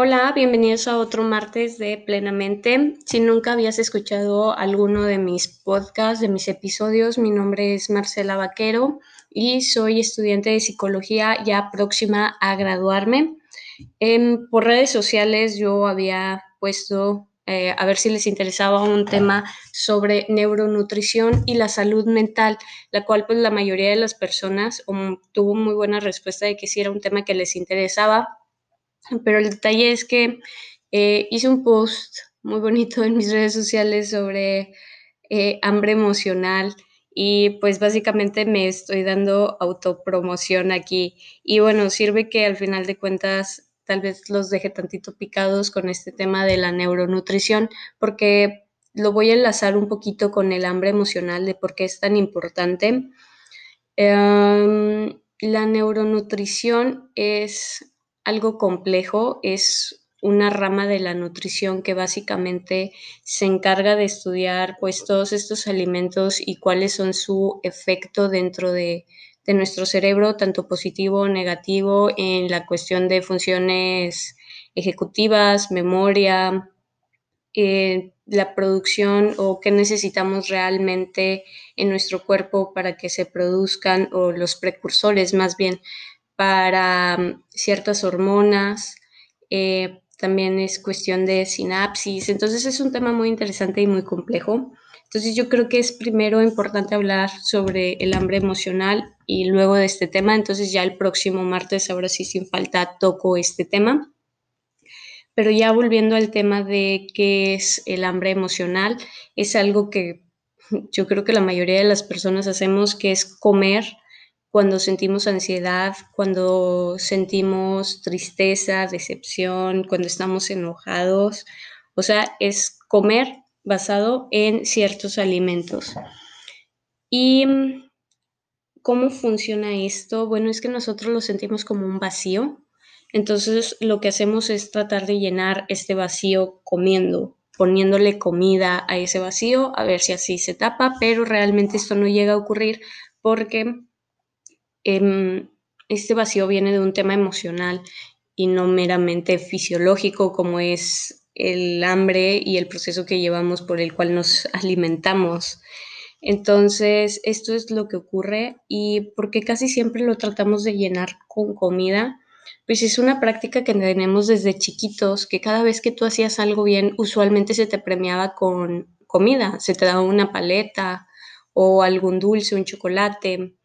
Hola, bienvenidos a otro martes de Plenamente. Si nunca habías escuchado alguno de mis podcasts, de mis episodios, mi nombre es Marcela Vaquero y soy estudiante de psicología ya próxima a graduarme. por redes sociales yo había puesto eh, a ver si les interesaba un tema sobre neuronutrición y la salud mental, la cual pues la mayoría de las personas um, tuvo muy buena respuesta de que sí era un tema que les interesaba pero el detalle es que eh, hice un post muy bonito en mis redes sociales sobre eh, hambre emocional y pues básicamente me estoy dando autopromoción aquí y bueno, sirve que al final de cuentas tal vez los deje tantito picados con este tema de la neuronutrición porque lo voy a enlazar un poquito con el hambre emocional de por qué es tan importante. Em, la neuronutrición es algo complejo, es una rama de la nutrición que básicamente se encarga de estudiar pues todos estos alimentos y cuáles son su efecto dentro de, nuestro cerebro, tanto positivo o negativo, en la cuestión de funciones ejecutivas, memoria, eh, la producción o qué necesitamos realmente en nuestro cuerpo para que se produzcan o los precursores más bien para mm, ciertas hormonas, eh, también es cuestión de sinapsis, entonces es un tema muy interesante y muy complejo. Entonces yo creo que es primero importante hablar sobre el hambre emocional y luego de este tema, entonces ya el próximo martes, ahora sí sin falta, toco este tema. Pero ya volviendo al tema de qué es el hambre emocional, es algo que yo creo que la mayoría de las personas hacemos, que es comer cuando sentimos ansiedad, cuando sentimos tristeza, decepción, cuando estamos enojados. O sea, es comer basado en ciertos alimentos. ¿Y cómo funciona esto? Bueno, es que nosotros lo sentimos como un vacío. Entonces lo que hacemos es tratar de llenar este vacío comiendo, poniéndole comida a ese vacío, a ver si así se tapa, pero realmente esto no llega a ocurrir porque este vacío viene de un tema emocional y no meramente fisiológico como es el hambre y el proceso que llevamos por el cual nos alimentamos. Entonces, esto es lo que ocurre y porque casi siempre lo tratamos de llenar con comida, pues es una práctica que tenemos desde chiquitos, que cada vez que tú hacías algo bien, usualmente se te premiaba con comida, se te daba una paleta o algún dulce, un chocolate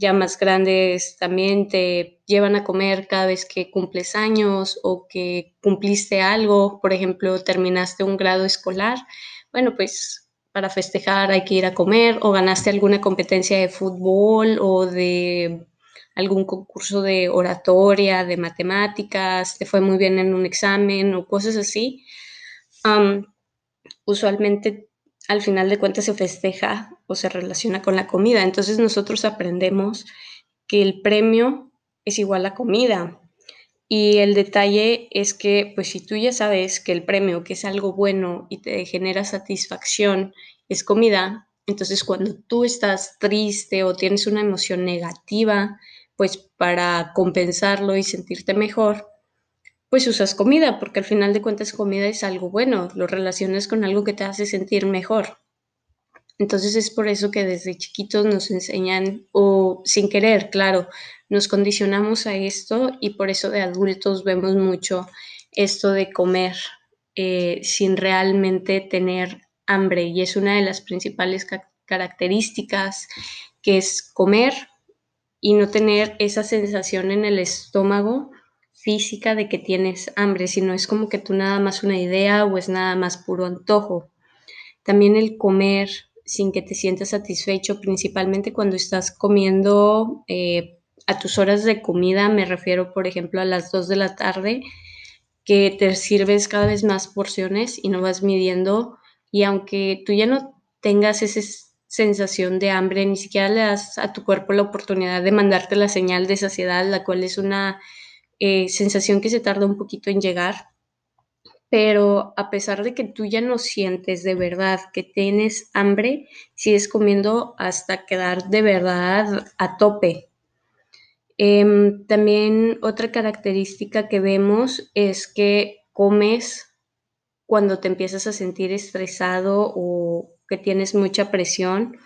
ya más grandes también te llevan a comer cada vez que cumples años o que cumpliste algo, por ejemplo, terminaste un grado escolar, bueno, pues para festejar hay que ir a comer o ganaste alguna competencia de fútbol o de algún concurso de oratoria, de matemáticas, te fue muy bien en un examen o cosas así. usualmente al final de cuentas se festeja o se relaciona con la comida. Entonces nosotros aprendemos que el premio es igual a comida. Y el detalle es que, pues si tú ya sabes que el premio, que es algo bueno y te genera satisfacción, es comida, entonces cuando tú estás triste o tienes una emoción negativa, pues para compensarlo y sentirte mejor, pues usas comida, porque al final de cuentas comida es algo bueno, lo relacionas con algo que te hace sentir mejor. Entonces es por eso que desde chiquitos nos enseñan, o sin querer, claro, nos condicionamos a esto y por eso de adultos vemos mucho esto de comer eh, sin realmente tener hambre y es una de las principales características que es comer y no tener esa sensación en el estómago física de que tienes hambre, sino es como que tú nada más una idea o es nada más puro antojo. También el comer sin que te sientas satisfecho, principalmente cuando estás comiendo eh, a tus horas de comida, me refiero por ejemplo a las 2 de la tarde, que te sirves cada vez más porciones y no vas midiendo y aunque tú ya no tengas esa sensación de hambre, ni siquiera le das a tu cuerpo la oportunidad de mandarte la señal de saciedad, la cual es una eh, sensación que se tarda un poquito en llegar, pero a pesar de que tú ya no sientes de verdad que tienes hambre, sigues comiendo hasta quedar de verdad a tope. Em, también otra característica que vemos es que comes cuando te empiezas a sentir estresado o que tienes mucha presión.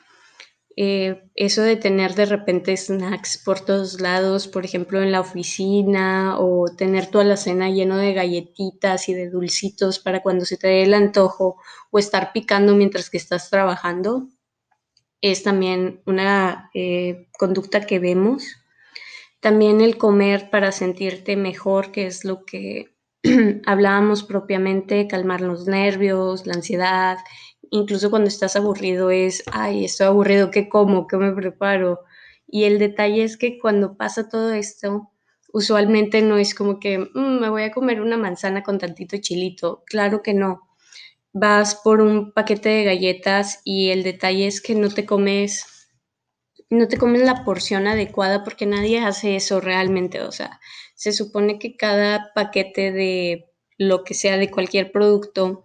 Eh, eso de tener de repente snacks por todos lados, por ejemplo en la oficina, o tener toda la cena lleno de galletitas y de dulcitos para cuando se te dé el antojo, o estar picando mientras que estás trabajando, es también una eh, conducta que vemos. También el comer para sentirte mejor, que es lo que hablábamos propiamente, calmar los nervios, la ansiedad, incluso cuando estás aburrido es, ay, estoy aburrido, ¿qué como? ¿Qué me preparo? Y el detalle es que cuando pasa todo esto, usualmente no es como que mm, me voy a comer una manzana con tantito chilito. Claro que no. Vas por un paquete de galletas y el detalle es que no te comes no te comes la porción adecuada porque nadie hace eso realmente. O sea, se supone que cada paquete de lo que sea de cualquier producto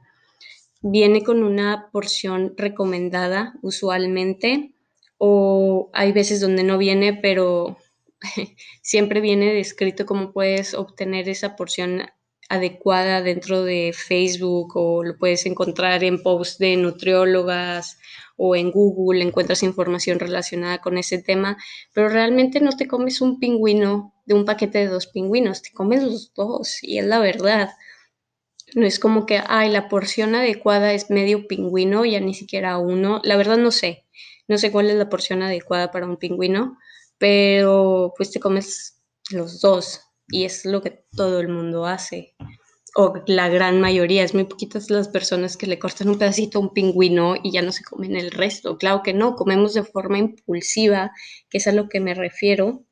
viene con una porción recomendada usualmente o hay veces donde no viene, pero siempre viene descrito cómo puedes obtener esa porción adecuada dentro de Facebook o lo puedes encontrar en posts de nutriólogas o en Google, encuentras información relacionada con ese tema, pero realmente no te comes un pingüino de un paquete de dos pingüinos, te comes los dos y es la verdad. No es como que, ay, la porción adecuada es medio pingüino, ya ni siquiera uno. La verdad no sé. No sé cuál es la porción adecuada para un pingüino, pero pues te comes los dos y es lo que todo el mundo hace. O la gran mayoría, es muy poquitas las personas que le cortan un pedacito a un pingüino y ya no se comen el resto. Claro que no, comemos de forma impulsiva, que es a lo que me refiero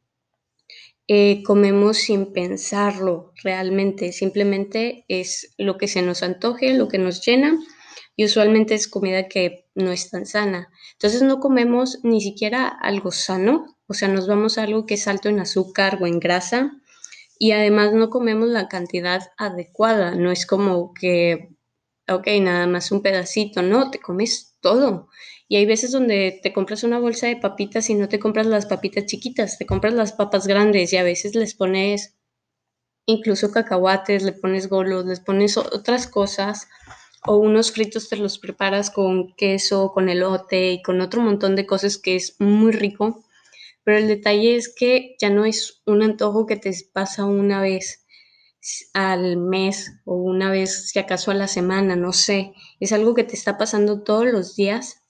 eh, comemos sin pensarlo realmente, simplemente es lo que se nos antoje, lo que nos llena y usualmente es comida que no es tan sana. Entonces no comemos ni siquiera algo sano, o sea, nos vamos a algo que es alto en azúcar o en grasa y además no comemos la cantidad adecuada, no es como que, ok, nada más un pedacito, no, te comes todo. Y hay veces donde te compras una bolsa de papitas y no te compras las papitas chiquitas, te compras las papas grandes y a veces les pones incluso cacahuates, le pones golos, les pones otras cosas o unos fritos te los preparas con queso, con elote y con otro montón de cosas que es muy rico. Pero el detalle es que ya no es un antojo que te pasa una vez al mes o una vez si acaso a la semana, no sé. Es algo que te está pasando todos los días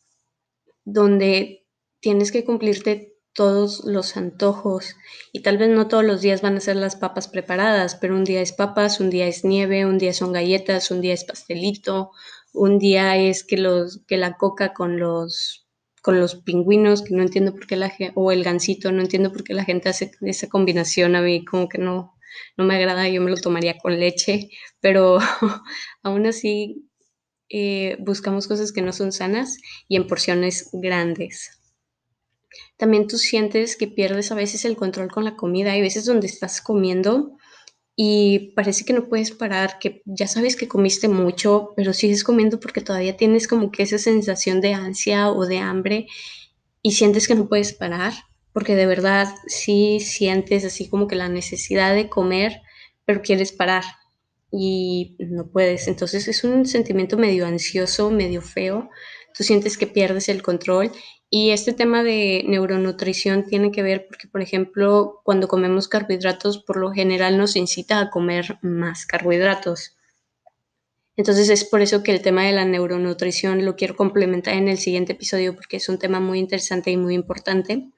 donde tienes que cumplirte todos los antojos y tal vez no todos los días van a ser las papas preparadas, pero un día es papas, un día es nieve, un día son galletas, un día es pastelito, un día es que los que la coca con los con los pingüinos, que no entiendo por qué la o el gansito, no entiendo por qué la gente hace esa combinación, a mí como que no, no me agrada, yo me lo tomaría con leche, pero aún así eh, buscamos cosas que no son sanas y en porciones grandes. También tú sientes que pierdes a veces el control con la comida. Hay veces donde estás comiendo y parece que no puedes parar, que ya sabes que comiste mucho, pero sigues comiendo porque todavía tienes como que esa sensación de ansia o de hambre y sientes que no puedes parar, porque de verdad sí sientes así como que la necesidad de comer, pero quieres parar y no puedes. Entonces es un sentimiento medio ansioso, medio feo. Tú sientes que pierdes el control y este tema de neuronutrición tiene que ver porque, por ejemplo, cuando comemos carbohidratos, por lo general nos incita a comer más carbohidratos. Entonces es por eso que el tema de la neuronutrición lo quiero complementar en el siguiente episodio porque es un tema muy interesante y muy importante.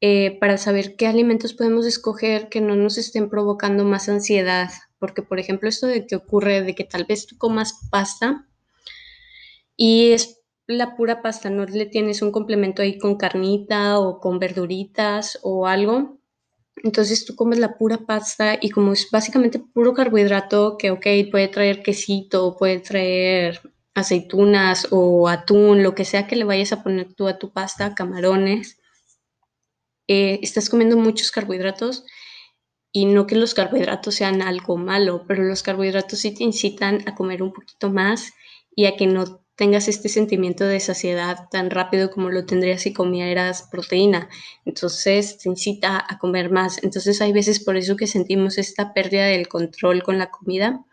Eh, para saber qué alimentos podemos escoger que no nos estén provocando más ansiedad porque por ejemplo esto de que ocurre de que tal vez tú comas pasta y es la pura pasta, no le tienes un complemento ahí con carnita o con verduritas o algo. Entonces tú comes la pura pasta y como es básicamente puro carbohidrato, que ok, puede traer quesito, puede traer aceitunas o atún, lo que sea que le vayas a poner tú a tu pasta, camarones, eh, estás comiendo muchos carbohidratos y no que los carbohidratos sean algo malo, pero los carbohidratos sí te incitan a comer un poquito más y a que no tengas este sentimiento de saciedad tan rápido como lo tendrías si comieras proteína. Entonces te incita a comer más. Entonces hay veces por eso que sentimos esta pérdida del control con la comida,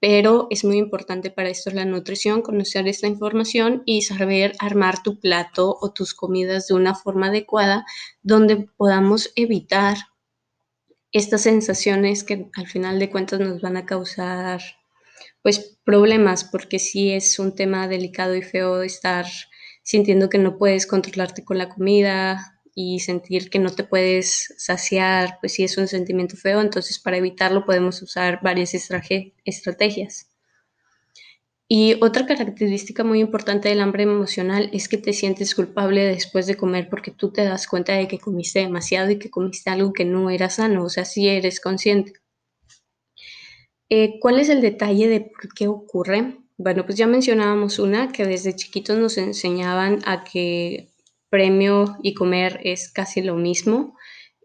pero es muy importante para esto la nutrición, conocer esta información y saber armar tu plato o tus comidas de una forma adecuada donde podamos evitar estas sensaciones que al final de cuentas nos van a causar pues problemas porque sí es un tema delicado y feo estar sintiendo que no puedes controlarte con la comida y sentir que no te puedes saciar, pues sí es un sentimiento feo, entonces para evitarlo podemos usar varias estrategias. Y otra característica muy importante del hambre emocional es que te sientes culpable después de comer porque tú te das cuenta de que comiste demasiado y que comiste algo que no era sano, o sea, sí eres consciente. Eh, ¿Cuál es el detalle de por qué ocurre? Bueno, pues ya mencionábamos una que desde chiquitos nos enseñaban a que premio y comer es casi lo mismo,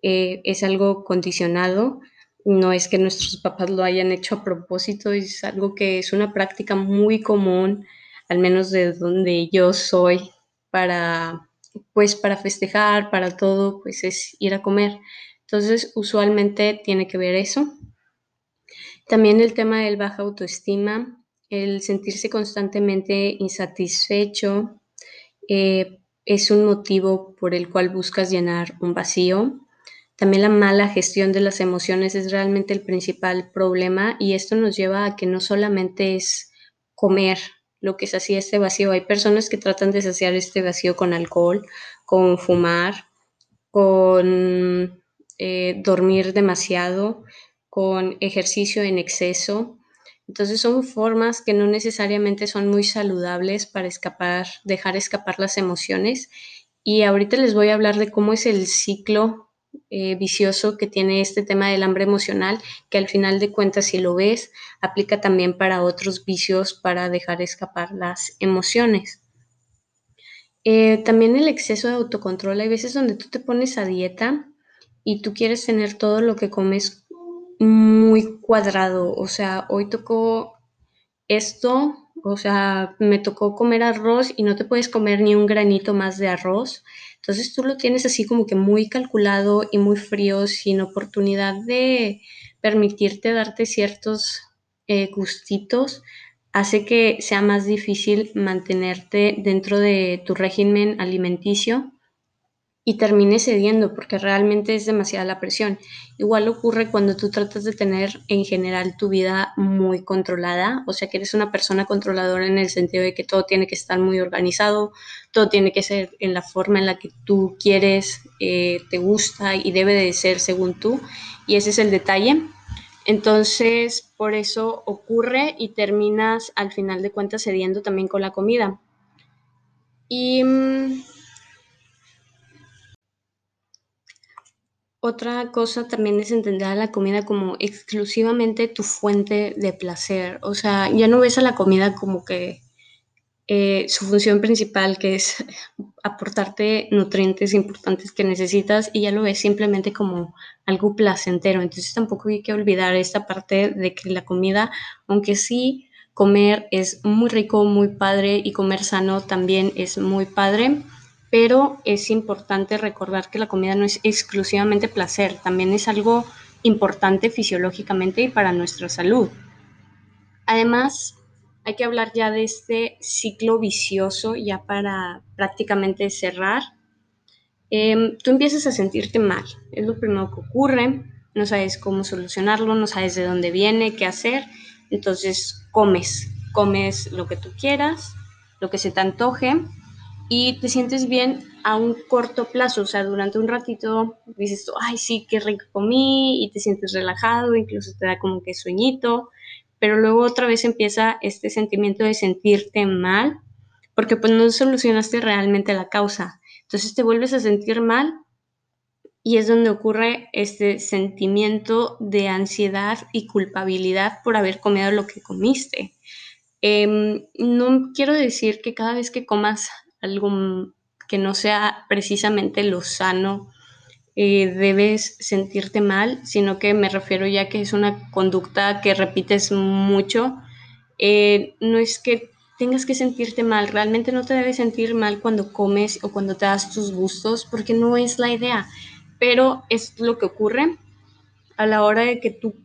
eh, es algo condicionado no es que nuestros papás lo hayan hecho a propósito, es algo que es una práctica muy común, al menos de donde yo soy, para, pues para festejar, para todo, pues es ir a comer. Entonces, usualmente tiene que ver eso. También el tema del baja autoestima, el sentirse constantemente insatisfecho, eh, es un motivo por el cual buscas llenar un vacío. También la mala gestión de las emociones es realmente el principal problema y esto nos lleva a que no solamente es comer lo que sacia este vacío. Hay personas que tratan de saciar este vacío con alcohol, con fumar, con eh, dormir demasiado, con ejercicio en exceso. Entonces son formas que no necesariamente son muy saludables para escapar, dejar escapar las emociones. Y ahorita les voy a hablar de cómo es el ciclo eh, vicioso que tiene este tema del hambre emocional, que al final de cuentas, si lo ves, aplica también para otros vicios para dejar escapar las emociones. Eh, también el exceso de autocontrol. Hay veces donde tú te pones a dieta y tú quieres tener todo lo que comes muy cuadrado. O sea, hoy tocó esto, o sea, me tocó comer arroz y no te puedes comer ni un granito más de arroz. Entonces tú lo tienes así como que muy calculado y muy frío, sin oportunidad de permitirte darte ciertos eh, gustitos, hace que sea más difícil mantenerte dentro de tu régimen alimenticio y termine cediendo porque realmente es demasiada la presión. Igual ocurre cuando tú tratas de tener en general tu vida muy controlada, o sea que eres una persona controladora en el sentido de que todo tiene que estar muy organizado, todo tiene que ser en la forma en la que tú quieres, eh, te gusta y debe de ser según tú, y ese es el detalle. Entonces, por eso ocurre y terminas al final de cuentas cediendo también con la comida. Y Otra cosa también es entender a la comida como exclusivamente tu fuente de placer. O sea, ya no ves a la comida como que eh, su función principal, que es aportarte nutrientes importantes que necesitas, y ya lo ves simplemente como algo placentero. Entonces tampoco hay que olvidar esta parte de que la comida, aunque sí comer es muy rico, muy padre, y comer sano también es muy padre pero es importante recordar que la comida no es exclusivamente placer, también es algo importante fisiológicamente y para nuestra salud. Además, hay que hablar ya de este ciclo vicioso, ya para prácticamente cerrar. Em, tú empiezas a sentirte mal, es lo primero que ocurre, no sabes cómo solucionarlo, no sabes de dónde viene, qué hacer, entonces comes, comes lo que tú quieras, lo que se te antoje, y te sientes bien a un corto plazo, o sea, durante un ratito dices, ay, sí, qué rico comí y te sientes relajado, incluso te da como que sueñito, pero luego otra vez empieza este sentimiento de sentirte mal porque pues no solucionaste realmente la causa. Entonces te vuelves a sentir mal y es donde ocurre este sentimiento de ansiedad y culpabilidad por haber comido lo que comiste. Em, no quiero decir que cada vez que comas algo que no sea precisamente lo sano, eh, debes sentirte mal, sino que me refiero ya que es una conducta que repites mucho. Eh, no es que tengas que sentirte mal, realmente no te debes sentir mal cuando comes o cuando te das tus gustos, porque no es la idea, pero es lo que ocurre a la hora de que tú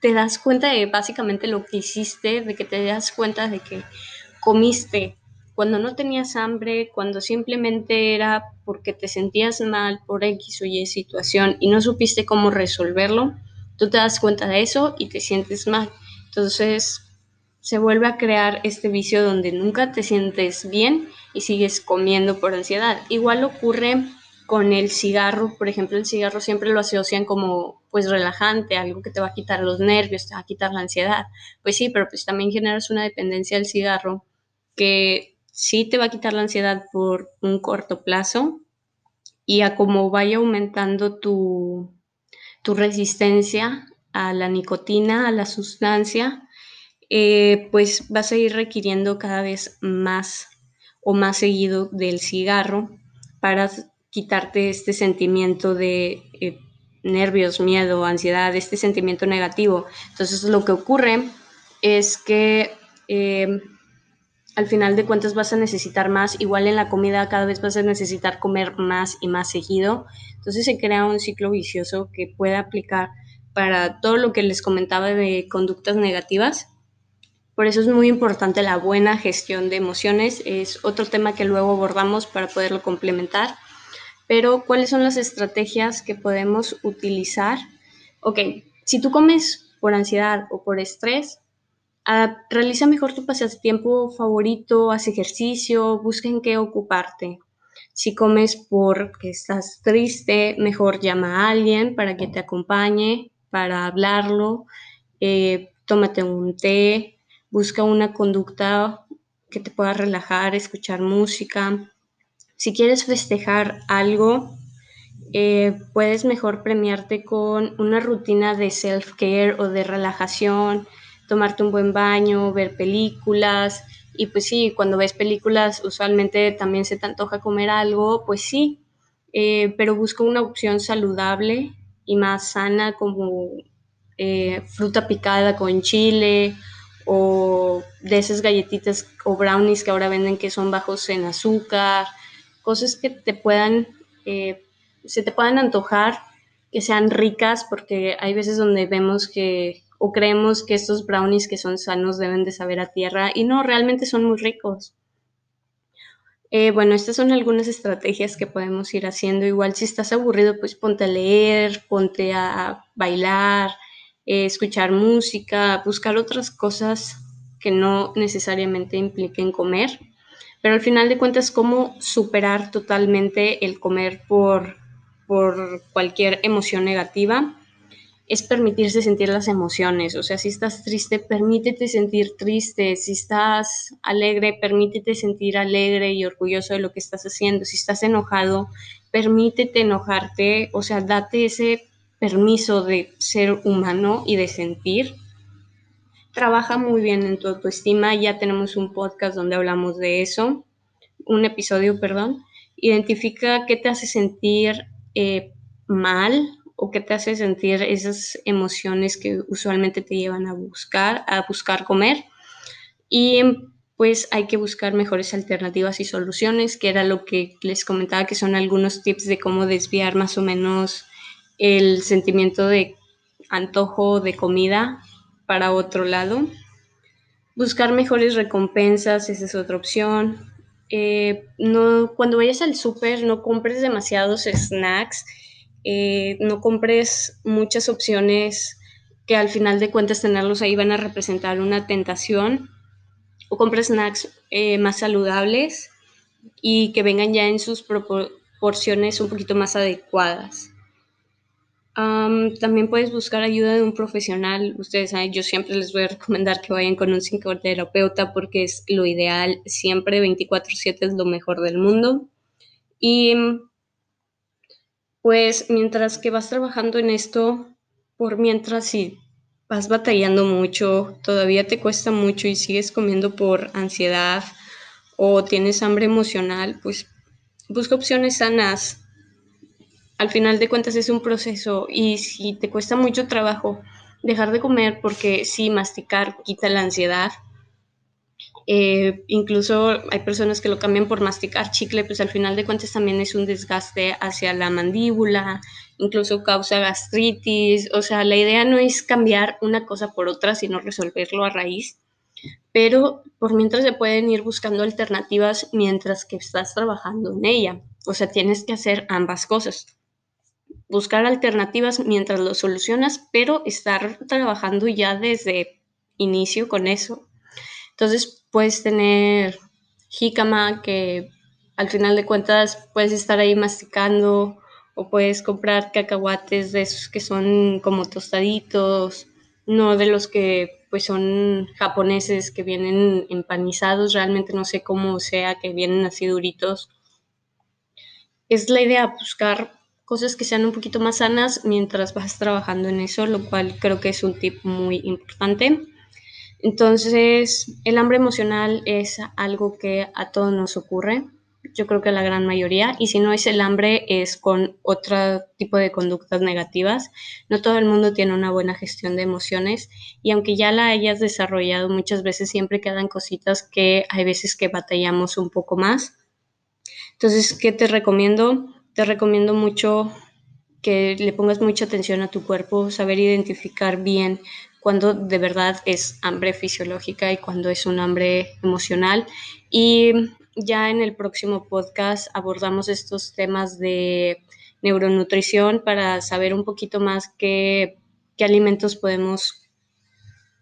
te das cuenta de básicamente lo que hiciste, de que te das cuenta de que comiste cuando no tenías hambre, cuando simplemente era porque te sentías mal por X o Y situación y no supiste cómo resolverlo, tú te das cuenta de eso y te sientes mal. Entonces se vuelve a crear este vicio donde nunca te sientes bien y sigues comiendo por ansiedad. Igual ocurre con el cigarro, por ejemplo, el cigarro siempre lo asocian como pues relajante, algo que te va a quitar los nervios, te va a quitar la ansiedad. Pues sí, pero pues también generas una dependencia del cigarro que sí te va a quitar la ansiedad por un corto plazo y a como vaya aumentando tu, tu resistencia a la nicotina, a la sustancia, eh, pues vas a ir requiriendo cada vez más o más seguido del cigarro para quitarte este sentimiento de eh, nervios, miedo, ansiedad, este sentimiento negativo. Entonces lo que ocurre es que eh, al final de cuentas vas a necesitar más, igual en la comida cada vez vas a necesitar comer más y más seguido. Entonces se crea un ciclo vicioso que puede aplicar para todo lo que les comentaba de conductas negativas. Por eso es muy importante la buena gestión de emociones. Es otro tema que luego abordamos para poderlo complementar. Pero, ¿cuáles son las estrategias que podemos utilizar? Ok, si tú comes por ansiedad o por estrés, realiza mejor tu pasatiempo favorito, haz ejercicio, busca en qué ocuparte. Si comes porque estás triste, mejor llama a alguien para que te acompañe, para hablarlo, eh, tómate un té, busca una conducta que te pueda relajar, escuchar música, si quieres festejar algo, eh, puedes mejor premiarte con una rutina de self-care o de relajación, tomarte un buen baño, ver películas. Y pues sí, cuando ves películas usualmente también se te antoja comer algo, pues sí, eh, pero busca una opción saludable y más sana como eh, fruta picada con chile o de esas galletitas o brownies que ahora venden que son bajos en azúcar cosas que te puedan, eh, se te puedan antojar, que sean ricas, porque hay veces donde vemos que o creemos que estos brownies que son sanos deben de saber a tierra y no, realmente son muy ricos. Eh, bueno, estas son algunas estrategias que podemos ir haciendo. Igual si estás aburrido, pues ponte a leer, ponte a bailar, eh, escuchar música, buscar otras cosas que no necesariamente impliquen comer pero al final de cuentas, cómo superar totalmente el comer por, por cualquier emoción negativa es permitirse sentir las emociones. O sea, si estás triste, permítete sentir triste. Si estás alegre, permítete sentir alegre y orgulloso de lo que estás haciendo. Si estás enojado, permítete enojarte. O sea, date ese permiso de ser humano y de sentir. Trabaja muy bien en tu autoestima. Ya tenemos un podcast donde hablamos de eso. Un episodio, perdón. Identifica qué te hace sentir eh, mal o qué te hace sentir esas emociones que usualmente te llevan a buscar, a buscar comer. Y pues hay que buscar mejores alternativas y soluciones, que era lo que les comentaba, que son algunos tips de cómo desviar más o menos el sentimiento de antojo de comida para otro lado. Buscar mejores recompensas, esa es otra opción. Eh, no, cuando vayas al súper, no compres demasiados snacks, eh, no compres muchas opciones que al final de cuentas tenerlos ahí van a representar una tentación. O compres snacks eh, más saludables y que vengan ya en sus proporciones un poquito más adecuadas también puedes buscar ayuda de un profesional. Ustedes saben, yo siempre les voy a recomendar que vayan con un psicoterapeuta porque es lo ideal. Siempre 24/7 es lo mejor del mundo. Y pues mientras que vas trabajando en esto, por mientras si vas batallando mucho, todavía te cuesta mucho y sigues comiendo por ansiedad o tienes hambre emocional, pues busca opciones sanas. Al final de cuentas es un proceso y si te cuesta mucho trabajo dejar de comer porque sí, masticar quita la ansiedad, Eh, incluso hay personas que lo cambian por masticar chicle, pues al final de cuentas también es un desgaste hacia la mandíbula, incluso causa gastritis. O sea, la idea no es cambiar una cosa por otra, sino resolverlo a raíz. Pero por mientras se pueden ir buscando alternativas mientras que estás trabajando en ella. O sea, tienes que hacer ambas cosas. Buscar alternativas mientras lo solucionas, pero estar trabajando ya desde inicio con eso. Entonces puedes tener jícama que al final de cuentas puedes estar ahí masticando o puedes comprar cacahuates de esos que son como tostaditos, no de los que pues son japoneses que vienen empanizados, realmente no sé cómo sea que vienen así duritos. Es la idea buscar cosas que sean un poquito más sanas mientras vas trabajando en eso, lo cual creo que es un tip muy importante. Entonces, el hambre emocional es algo que a todos nos ocurre, yo creo que a la gran mayoría, y si no es el hambre es con otro tipo de conductas negativas. No todo el mundo tiene una buena gestión de emociones y aunque ya la hayas desarrollado, muchas veces siempre quedan cositas que hay veces que batallamos un poco más. Entonces, ¿qué te recomiendo? Te recomiendo mucho que le pongas mucha atención a tu cuerpo, saber identificar bien cuando de verdad es hambre fisiológica y cuando es un hambre emocional. Y ya en el próximo podcast abordamos estos temas de neuronutrición para saber un poquito más qué, qué alimentos podemos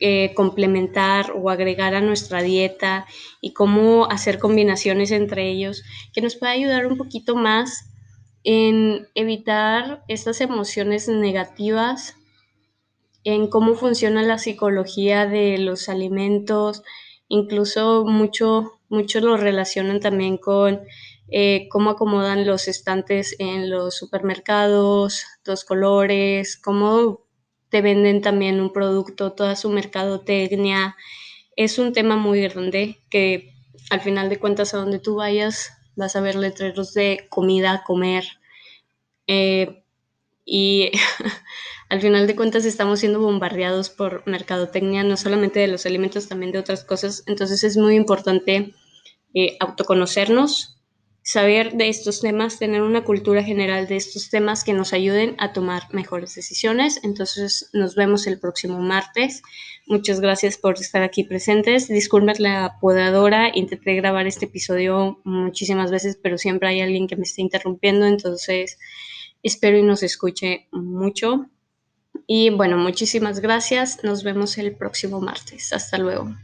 eh, complementar o agregar a nuestra dieta y cómo hacer combinaciones entre ellos, que nos puede ayudar un poquito más en evitar estas emociones negativas en cómo funciona la psicología de los alimentos, incluso mucho, mucho lo relacionan también con eh, cómo acomodan los estantes en los supermercados, los colores, cómo te venden también un producto, toda su mercadotecnia. Es un tema muy grande que al final de cuentas a donde tú vayas vas a ver letreros de comida, comer. Eh, y al final de cuentas estamos siendo bombardeados por mercadotecnia, no solamente de los alimentos, también de otras cosas. Entonces es muy importante eh, autoconocernos, saber de estos temas, tener una cultura general de estos temas que nos ayuden a tomar mejores decisiones. Entonces nos vemos el próximo martes. Muchas gracias por estar aquí presentes. Disculpen la podadora, intenté grabar este episodio muchísimas veces, pero siempre hay alguien que me está interrumpiendo, entonces espero y nos escuche mucho. Y bueno, muchísimas gracias. Nos vemos el próximo martes. Hasta luego.